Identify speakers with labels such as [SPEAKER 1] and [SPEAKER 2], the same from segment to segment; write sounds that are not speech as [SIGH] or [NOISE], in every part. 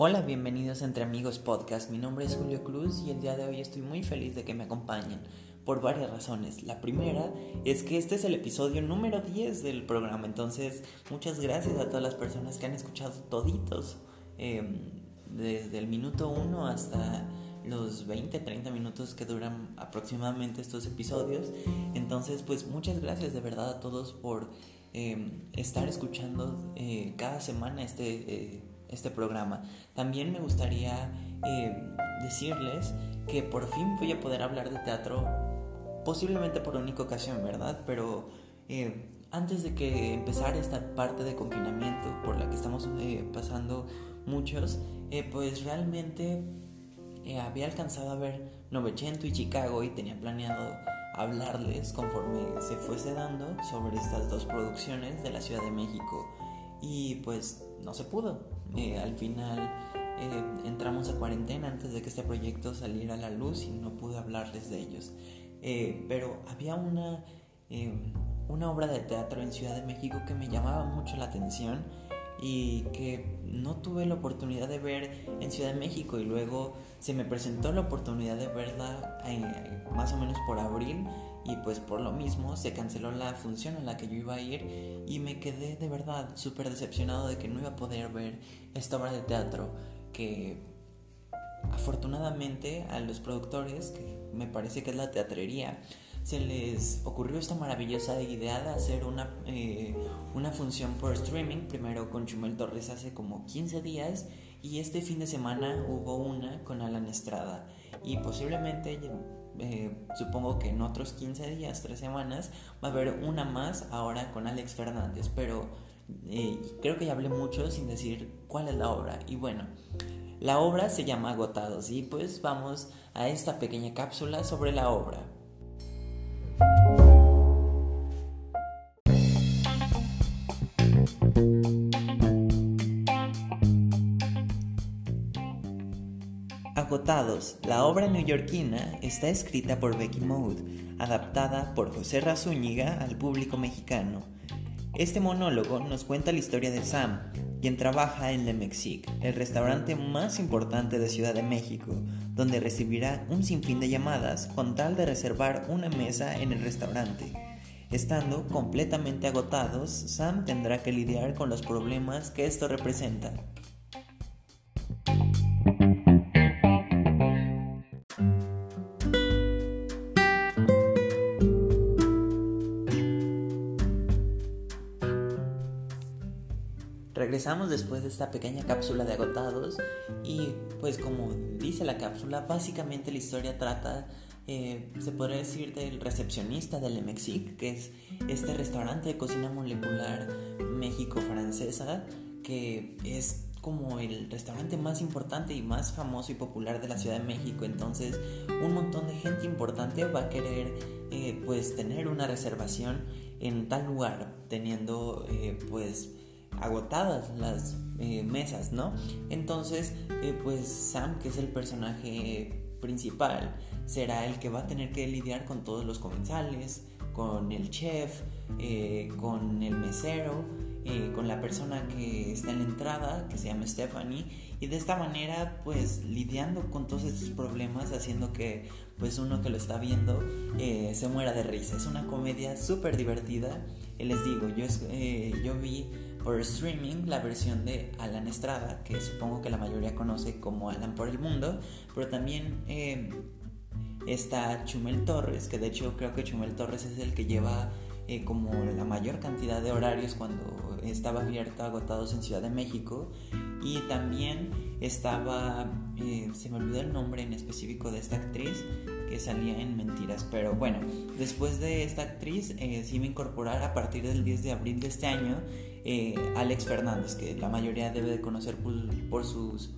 [SPEAKER 1] Hola, bienvenidos a Entre Amigos Podcast. Mi nombre es Julio Cruz y el día de hoy estoy muy feliz de que me acompañen por varias razones. La primera es que este es el episodio número 10 del programa, entonces muchas gracias a todas las personas que han escuchado toditos, em, desde el minuto 1 hasta los 20, 30 minutos que duran aproximadamente estos episodios. Entonces, pues muchas gracias de verdad a todos por em, estar escuchando eh, cada semana este... Eh, este programa. También me gustaría eh, decirles que por fin voy a poder hablar de teatro, posiblemente por única ocasión, ¿verdad? Pero eh, antes de que empezara esta parte de confinamiento por la que estamos eh, pasando muchos, pues realmente había alcanzado a ver Novecento y Chicago y tenía planeado hablarles conforme se fuese dando sobre estas dos producciones de la Ciudad de México y pues no se pudo. Eh, al final eh, entramos a cuarentena antes de que este proyecto saliera a la luz y no pude hablarles de ellos. Eh, pero había una, una obra de teatro en Ciudad de México que me llamaba mucho la atención y que no tuve la oportunidad de ver en Ciudad de México y luego se me presentó la oportunidad de verla más o menos por abril y pues por lo mismo se canceló la función en la que yo iba a ir y me quedé de verdad súper decepcionado de que no iba a poder ver esta obra de teatro que afortunadamente a los productores, que me parece que es la teatrería, se les ocurrió esta maravillosa idea de hacer una, eh, una función por streaming, primero con Chumel Torres hace como 15 días y este fin de semana hubo una con Alan Estrada y posiblemente eh, supongo que en otros 15 días, 3 semanas, va a haber una más ahora con Alex Fernández, pero eh, creo que ya hablé mucho sin decir cuál es la obra. Y bueno, la obra se llama Agotados y pues vamos a esta pequeña cápsula sobre la obra. Agotados, la obra neoyorquina está escrita por Becky Mode, adaptada por José Razúñiga al público mexicano. Este monólogo nos cuenta la historia de Sam, quien trabaja en Le Mexique, el restaurante más importante de Ciudad de México, donde recibirá un sinfín de llamadas con tal de reservar una mesa en el restaurante. Estando completamente agotados, Sam tendrá que lidiar con los problemas que esto representa. Regresamos después de esta pequeña cápsula de agotados y pues como dice la cápsula, básicamente la historia trata, eh, se podría decir, del recepcionista del Mexique, que es este restaurante de cocina molecular México-francesa, que es como el restaurante más importante y más famoso y popular de la Ciudad de México. Entonces, un montón de gente importante va a querer eh, pues tener una reservación en tal lugar, teniendo eh, pues agotadas las eh, mesas, ¿no? Entonces, eh, pues Sam, que es el personaje principal, será el que va a tener que lidiar con todos los comensales, con el chef, eh, con el mesero, con la persona que está en la entrada, que se llama Stephanie, y de esta manera, pues lidiando con todos estos problemas, haciendo que pues uno que lo está viendo se muera de risa. Es una comedia súper divertida. les digo, yo, yo vi por streaming la versión de Alan Estrada, que supongo que la mayoría conoce como Alan por el Mundo, pero también eh, está Chumel Torres, que de hecho creo que Chumel Torres es el que lleva eh, como la mayor cantidad de horarios cuando estaba abierto agotados en Ciudad de México. Y también estaba eh, se me olvidó el nombre en específico de esta actriz que salía en Mentiras pero bueno después de esta actriz eh, sí me incorporar a partir del 10 de abril de este año Alex Fernández que la mayoría debe de conocer por, sus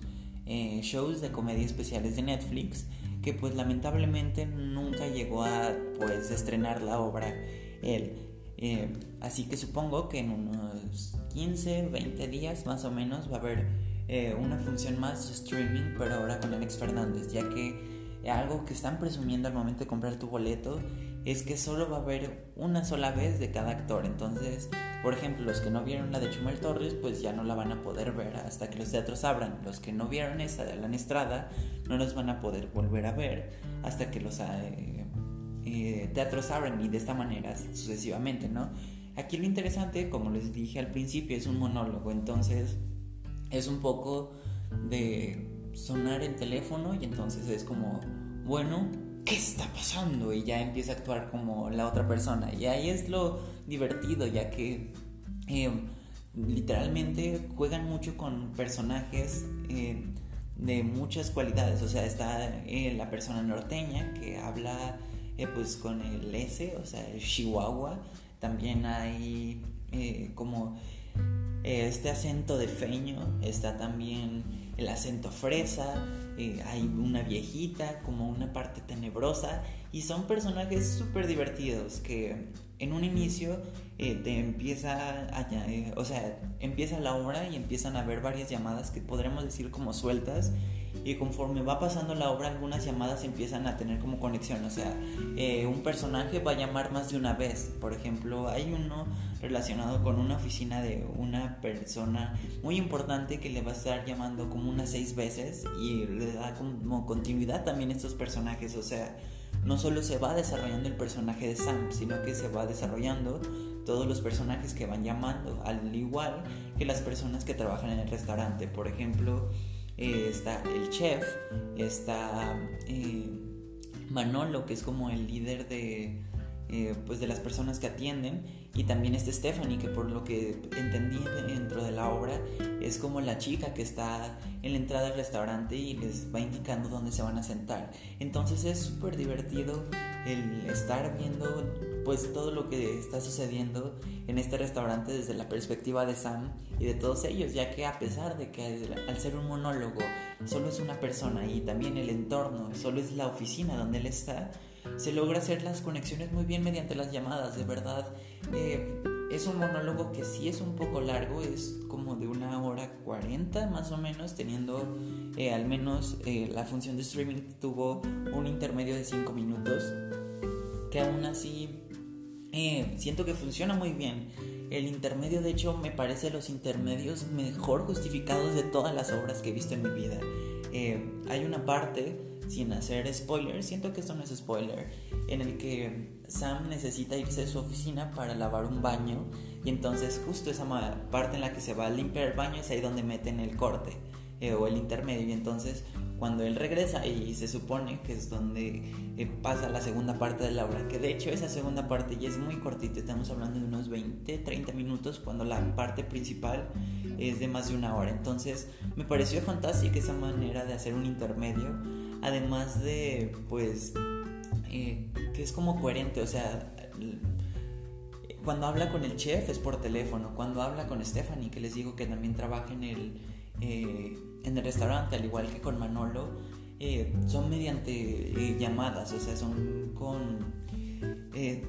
[SPEAKER 1] shows de comedia especiales de Netflix que pues lamentablemente nunca llegó a pues estrenar la obra él. Eh, así que supongo que en unos 15, 20 días más o menos va a haber eh, una función más streaming, pero ahora con Alex Fernández, ya que algo que están presumiendo al momento de comprar tu boleto es que solo va a haber una sola vez de cada actor. Entonces, por ejemplo, los que no vieron la de Chumel Torres, pues ya no la van a poder ver hasta que los teatros abran. Los que no vieron esa de Alan Estrada, no los van a poder volver a ver hasta que los eh, eh, teatros abran y de esta manera sucesivamente, ¿no? Aquí lo interesante, como les dije al principio, es un monólogo. Entonces, es un poco de sonar el teléfono y entonces es como, bueno, ¿qué está pasando? Y ya empieza a actuar como la otra persona. Y ahí es lo divertido, ya que eh, literalmente juegan mucho con personajes eh, de muchas cualidades. O sea, está eh, la persona norteña que habla pues con el S, o sea, el Chihuahua. También hay como este acento de feño, está también el acento fresa, eh, hay una viejita, como una parte tenebrosa, y son personajes súper divertidos que en un inicio eh, te empieza a, eh, o sea, empieza la obra y empiezan a haber varias llamadas que podremos decir como sueltas y conforme va pasando la obra algunas llamadas empiezan a tener como conexión, o sea, un personaje va a llamar más de una vez, por ejemplo, hay uno relacionado con una oficina de una persona muy importante que le va a estar llamando como unas seis veces y le da como continuidad también a estos personajes, o sea, no solo se va desarrollando el personaje de Sam, sino que se va desarrollando todos los personajes que van llamando, al igual que las personas que trabajan en el restaurante. Por ejemplo, eh, está el chef, está eh, Manolo, que es como el líder de, eh, pues de las personas que atienden, y también está Stephanie, que por lo que entendí dentro de la obra, es como la chica que está en la entrada del restaurante y les va indicando dónde se van a sentar. Entonces es súper divertido el estar viendo pues todo lo que está sucediendo en este restaurante desde la perspectiva de Sam y de todos ellos, ya que a pesar de que al ser un monólogo solo es una persona y también el entorno solo es la oficina donde él está, se logra hacer las conexiones muy bien mediante las llamadas, de verdad. Eh, es un monólogo que sí es un poco largo, es como de una hora cuarenta más o menos, teniendo eh, al menos eh, la función de streaming tuvo un intermedio de cinco minutos, que aún así siento que funciona muy bien. El intermedio, de hecho, me parece los intermedios mejor justificados de todas las obras que he visto en mi vida. Hay una parte sin hacer spoiler, siento que esto no es spoiler, en el que Sam necesita irse a su oficina para lavar un baño y entonces justo esa parte en la que se va a limpiar el baño es ahí donde meten el corte eh, o el intermedio y entonces cuando él regresa y se supone que es donde eh, pasa la segunda parte de la obra, que de hecho esa segunda parte ya es muy cortita, estamos hablando de unos 20, 30 minutos cuando la parte principal es de más de una hora, entonces me pareció fantástica esa manera de hacer un intermedio Además de, pues, eh, que es como coherente, o sea, cuando habla con el chef es por teléfono, cuando habla con Stephanie, que les digo que también trabaja en el, eh, en el restaurante, al igual que con Manolo, eh, son mediante llamadas, o sea, son con,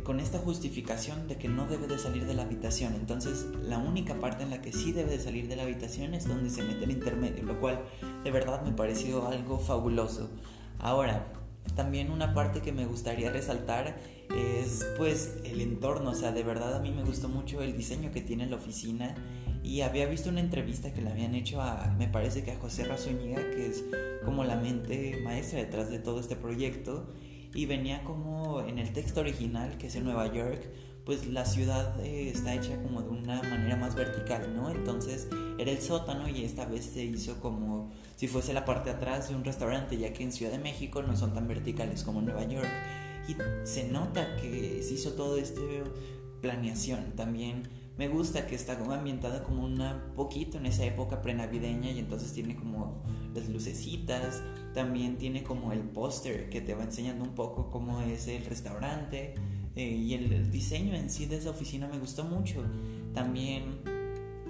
[SPEAKER 1] con esta justificación de que no debe de salir de la habitación. Entonces, la única parte en la que sí debe de salir de la habitación es donde se mete el intermedio, lo cual de verdad me pareció algo fabuloso. Ahora, también una parte que me gustaría resaltar es pues el entorno, o sea, de verdad a mí me gustó mucho el diseño que tiene la oficina y había visto una entrevista que le habían hecho a, me parece que a José Razúñiga, que es como la mente maestra detrás de todo este proyecto, y venía como en el texto original, que es en Nueva York, pues la ciudad eh, está hecha como de una manera más vertical, ¿no? Entonces era el sótano y esta vez se hizo como si fuese la parte de atrás de un restaurante, ya que en Ciudad de México no son tan verticales como en Nueva York. Y se nota que se hizo todo este planeación. También me gusta que está como ambientada como un poquito en esa época prenavideña y entonces tiene como las lucecitas, también tiene como el póster que te va enseñando un poco cómo es el restaurante eh, y el, diseño en sí de esa oficina me gustó mucho. También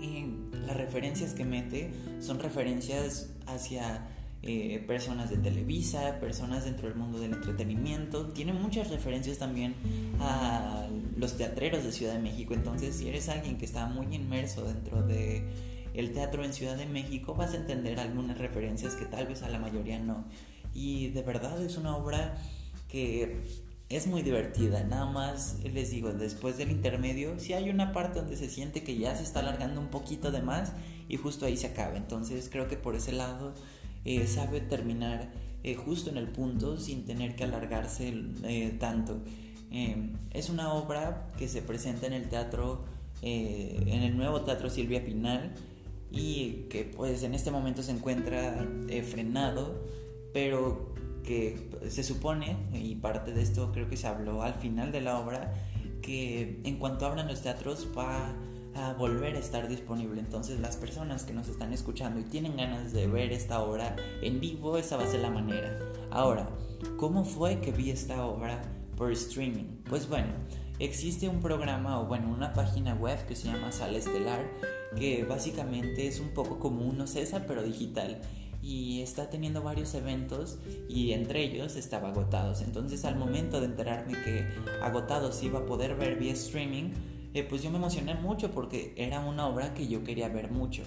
[SPEAKER 1] eh, las referencias que mete son referencias hacia eh, personas de Televisa, personas dentro del mundo del entretenimiento. Tiene muchas referencias también a los teatreros de Ciudad de México. Entonces, si eres alguien que está muy inmerso dentro de el teatro en Ciudad de México, vas a entender algunas referencias que tal vez a la mayoría no. Y de verdad es una obra que es muy divertida, nada más les digo, después del intermedio, si hay una parte donde se siente que ya se está alargando un poquito de más y justo ahí se acaba. Entonces creo que por ese lado eh, sabe terminar eh, justo en el punto sin tener que alargarse eh, tanto. es una obra que se presenta en el teatro, en el nuevo teatro Silvia Pinal y que pues en este momento se encuentra frenado, pero que se supone, y parte de esto creo que se habló al final de la obra, que en cuanto abran los teatros va a volver a estar disponible. Entonces las personas que nos están escuchando y tienen ganas de ver esta obra en vivo, esa va a ser la manera. Ahora, ¿cómo fue que vi esta obra por streaming? Pues bueno, existe un programa o bueno, una página web que se llama Sala Estelar, que básicamente es un poco como un César pero digital y está teniendo varios eventos y entre ellos estaba Agotados. Entonces al momento de enterarme que Agotados iba a poder ver vía streaming, eh, pues yo me emocioné mucho porque era una obra que yo quería ver mucho.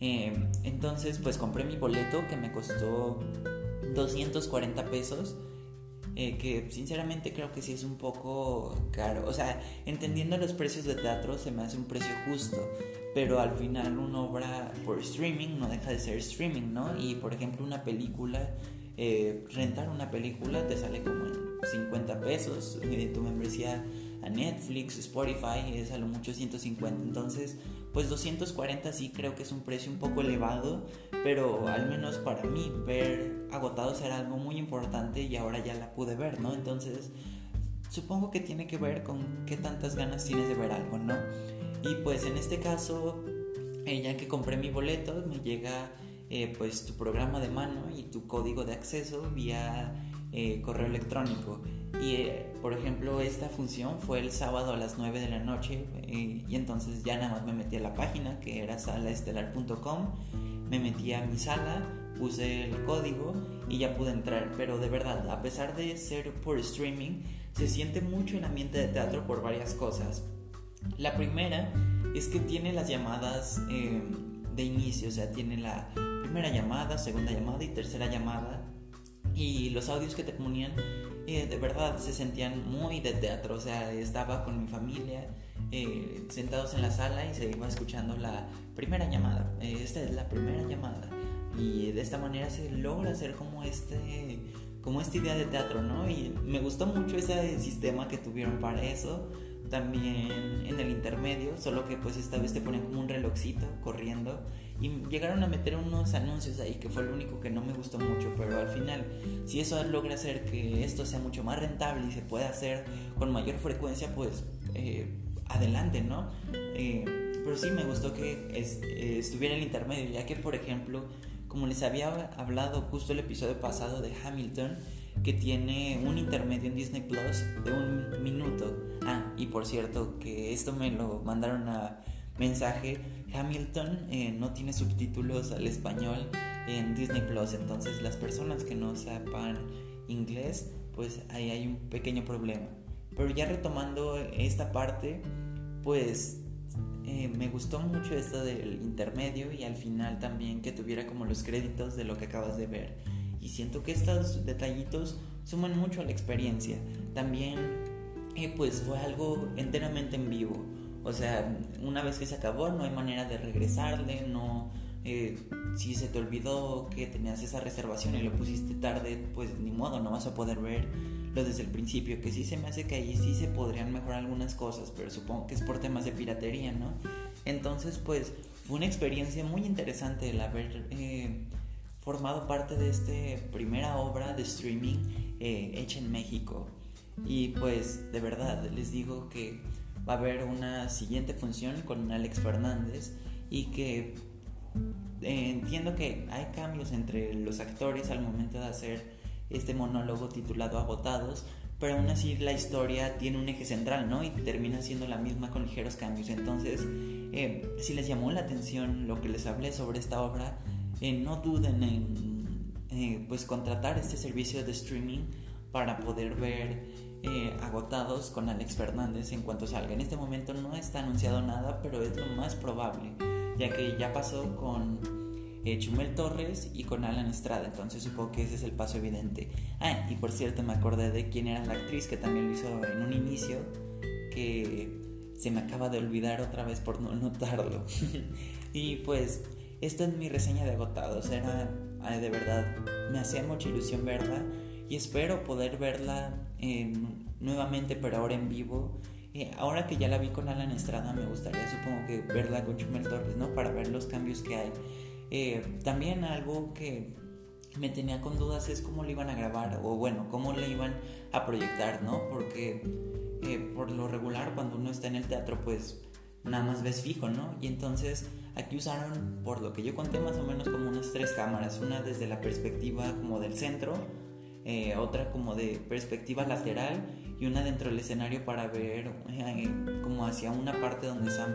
[SPEAKER 1] Eh, entonces pues compré mi boleto que me costó 240 pesos. Eh, que sinceramente creo que sí es un poco caro. O sea, entendiendo los precios de teatro se me hace un precio justo pero al final una obra por streaming no deja de ser streaming, ¿no? Y por ejemplo una película, eh, rentar una película te sale como en 50 pesos, tu membresía Netflix, Spotify es a lo mucho 150, entonces pues 240 sí creo que es un precio un poco elevado, pero al menos para mí ver agotados era algo muy importante y ahora ya la pude ver, ¿no? Entonces supongo que tiene que ver con qué tantas ganas tienes de ver algo, ¿no? Y pues en este caso, eh, ya que compré mi boleto, me llega eh, pues tu programa de mano y tu código de acceso vía eh, correo electrónico. Y por ejemplo, esta función fue el sábado a las 9 de la noche y entonces ya nada más me metí a la página que era salaestelar.com, me metí a mi sala, puse el código y ya pude entrar. Pero de verdad, a pesar de ser por streaming, se siente mucho el ambiente de teatro por varias cosas. La primera es que tiene las llamadas eh, de inicio, o sea, tiene la primera llamada, segunda llamada y tercera llamada. Y los audios que te ponían, eh, de verdad, se sentían muy de teatro, o sea, estaba con mi familia. Eh, sentados en la sala y se iba escuchando la primera llamada. esta es la primera llamada. Y de esta manera se logra hacer como este como esta idea de teatro, ¿no? Y me gustó mucho ese sistema que tuvieron para eso también en el intermedio, solo que pues esta vez te ponen como un relojcito corriendo y llegaron a meter unos anuncios ahí que fue lo único que no me gustó mucho, pero al final si eso logra hacer que esto sea mucho más rentable y se pueda hacer con mayor frecuencia, pues eh, adelante, ¿no? Eh, pero sí me gustó que eh, estuviera el intermedio, ya que por ejemplo, como les había hablado justo el episodio pasado de Hamilton, que tiene un intermedio en Disney Plus de un minuto. Ah, y por cierto, que esto me lo mandaron a mensaje. Hamilton eh, no tiene subtítulos al español en Disney Plus, entonces las personas que no sepan inglés, pues ahí hay un pequeño problema. Pero ya retomando esta parte, pues eh, me gustó mucho esto del intermedio y al final también que tuviera como los créditos de lo que acabas de ver y siento que estos detallitos suman mucho a la experiencia. También eh, pues fue algo enteramente en vivo. O sea, una vez que se acabó no hay manera de regresarle, no... Eh, si se te olvidó que tenías esa reservación y lo pusiste tarde, pues ni modo, no vas a poder verlo desde el principio. Que sí se me hace que ahí sí se podrían mejorar algunas cosas, pero supongo que es por temas de piratería, ¿no? Entonces, pues fue una experiencia muy interesante el haber eh, formado parte de esta primera obra de streaming eh, hecha en México. Y pues de verdad les digo que va a haber una siguiente función con Alex Fernández y que eh, entiendo que hay cambios entre los actores al momento de hacer este monólogo titulado Agotados, pero aún así la historia tiene un eje central, ¿no? Y termina siendo la misma con ligeros cambios. Entonces, eh, si les llamó la atención lo que les hablé sobre esta obra, eh, no duden en eh, pues contratar este servicio de streaming para poder ver eh, agotados con Alex Fernández en cuanto salga. En este momento no está anunciado nada, pero es lo más probable, ya que ya pasó con eh, Chumel Torres y con Alan Estrada, entonces supongo que ese es el paso evidente. Ah, y por cierto me acordé de quién era la actriz que también lo hizo en un inicio, que se me acaba de olvidar otra vez por no notarlo. [LAUGHS] y pues esta es mi reseña de agotados, era de verdad, me hacía mucha ilusión verla y espero poder verla nuevamente, pero ahora en vivo. ahora que ya la vi con Alan Estrada, me gustaría, supongo que verla con Chumel Torres, ¿no? Para ver los cambios que hay. Eh, también algo que me tenía con dudas es cómo lo iban a grabar, o bueno, cómo le iban a proyectar, ¿no? Porque eh, por lo regular, cuando uno está en el teatro, pues nada más ves fijo, ¿no? Y entonces aquí usaron, por lo que yo conté, más o menos como unas tres cámaras, una desde la perspectiva como del centro, eh, otra como de perspectiva lateral y una dentro del escenario para ver eh, como hacia una parte donde Sam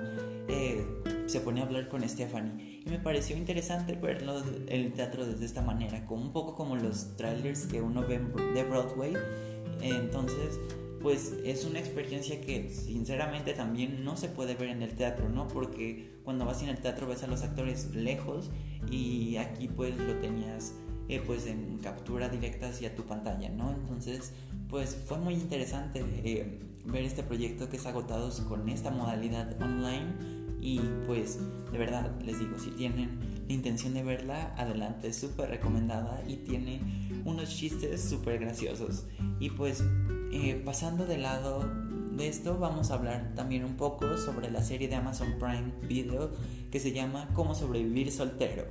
[SPEAKER 1] eh, se pone a hablar con Stephanie. Y me pareció interesante verlo el teatro desde esta manera, como un poco como los trailers que uno ve de Broadway. entonces, pues es una experiencia que sinceramente también no se puede ver en el teatro, ¿no? Porque cuando vas en el teatro ves a los actores lejos y aquí pues lo tenías eh, pues en captura directa hacia tu pantalla, ¿no? Entonces, pues fue muy interesante eh, ver este proyecto que es agotado con esta modalidad online y pues de verdad les digo, si tienen la intención de verla, adelante, súper recomendada y tiene unos chistes súper graciosos. Y pues eh, pasando de lado de esto vamos a hablar también un poco sobre la serie de Amazon Prime Video que se llama Cómo sobrevivir soltero.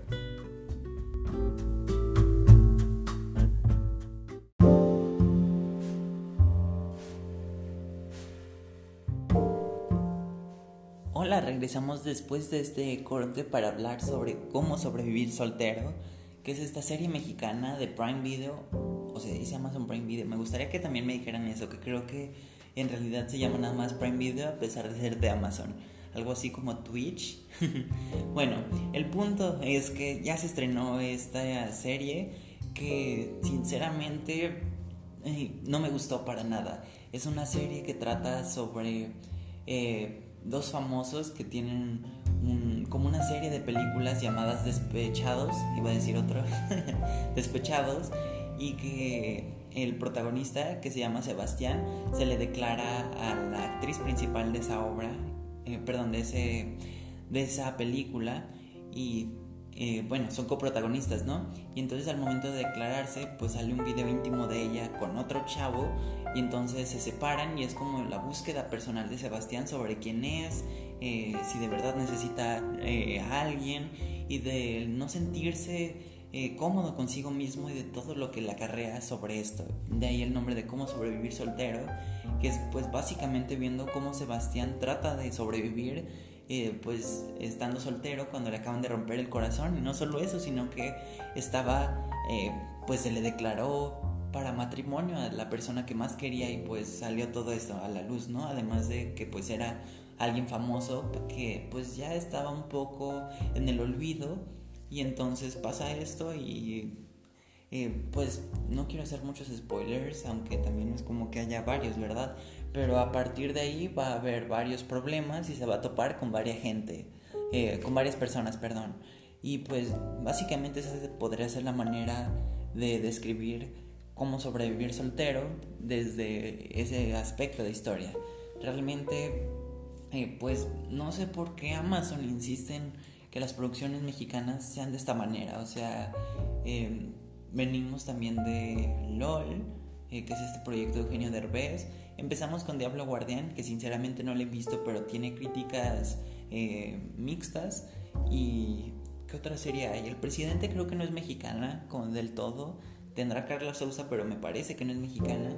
[SPEAKER 1] Hola, regresamos después de este corte para hablar sobre cómo sobrevivir soltero, que es esta serie mexicana de Prime Video, o sea, dice Amazon Prime Video. Me gustaría que también me dijeran eso, que creo que en realidad se llama nada más Prime Video a pesar de ser de Amazon. Algo así como Twitch. [LAUGHS] bueno, el punto es que ya se estrenó esta serie que sinceramente eh, no me gustó para nada. Es una serie que trata sobre... Eh, dos famosos que tienen como una serie de películas llamadas Despechados, iba a decir otro, [LAUGHS] Despechados, y que el protagonista, que se llama Sebastián, se le declara a la actriz principal de esa obra, eh, perdón, de, ese, de esa película, y eh, bueno, son coprotagonistas, ¿no? Y entonces al momento de declararse, pues sale un video íntimo de ella con otro chavo y entonces se separan y es como la búsqueda personal de Sebastián sobre quién es, eh, si de verdad necesita eh, a alguien y de no sentirse cómodo consigo mismo y de todo lo que le acarrea sobre esto. De ahí el nombre de cómo sobrevivir soltero, que es pues básicamente viendo cómo Sebastián trata de sobrevivir eh, pues estando soltero cuando le acaban de romper el corazón y no solo eso sino que estaba eh, pues se le declaró para matrimonio a la persona que más quería y pues salió todo esto a la luz no además de que pues era alguien famoso que pues ya estaba un poco en el olvido y entonces pasa esto y eh, pues no quiero hacer muchos spoilers, aunque también es como que haya varios, ¿verdad? Pero a partir de ahí va a haber varios problemas y se va a topar con varias gente, eh, con varias personas, perdón. Y pues básicamente esa podría ser la manera de describir cómo sobrevivir soltero desde ese aspecto de historia. Realmente, eh, pues no sé por qué Amazon insiste en que las producciones mexicanas sean de esta manera. O sea, eh, Venimos también de LOL, eh, que es este proyecto de Eugenio Derbez. Empezamos con Diablo Guardián, que sinceramente no lo he visto, pero tiene críticas eh, mixtas. ¿Y qué otra serie hay? El presidente creo que no es mexicana, como del todo. Tendrá Carla Sousa, pero me parece que no es mexicana.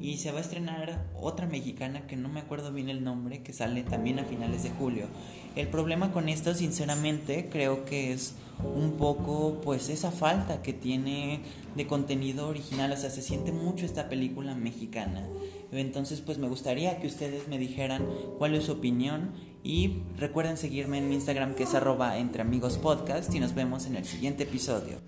[SPEAKER 1] Y se va a estrenar otra mexicana que no me acuerdo bien el nombre, que sale también a finales de julio. El problema con esto, sinceramente, creo que es un poco, pues, esa falta que tiene de contenido original. O sea, se siente mucho esta película mexicana. Entonces, pues, me gustaría que ustedes me dijeran cuál es su opinión. Y recuerden seguirme en mi Instagram, que es arroba entre amigos podcast. Y nos vemos en el siguiente episodio.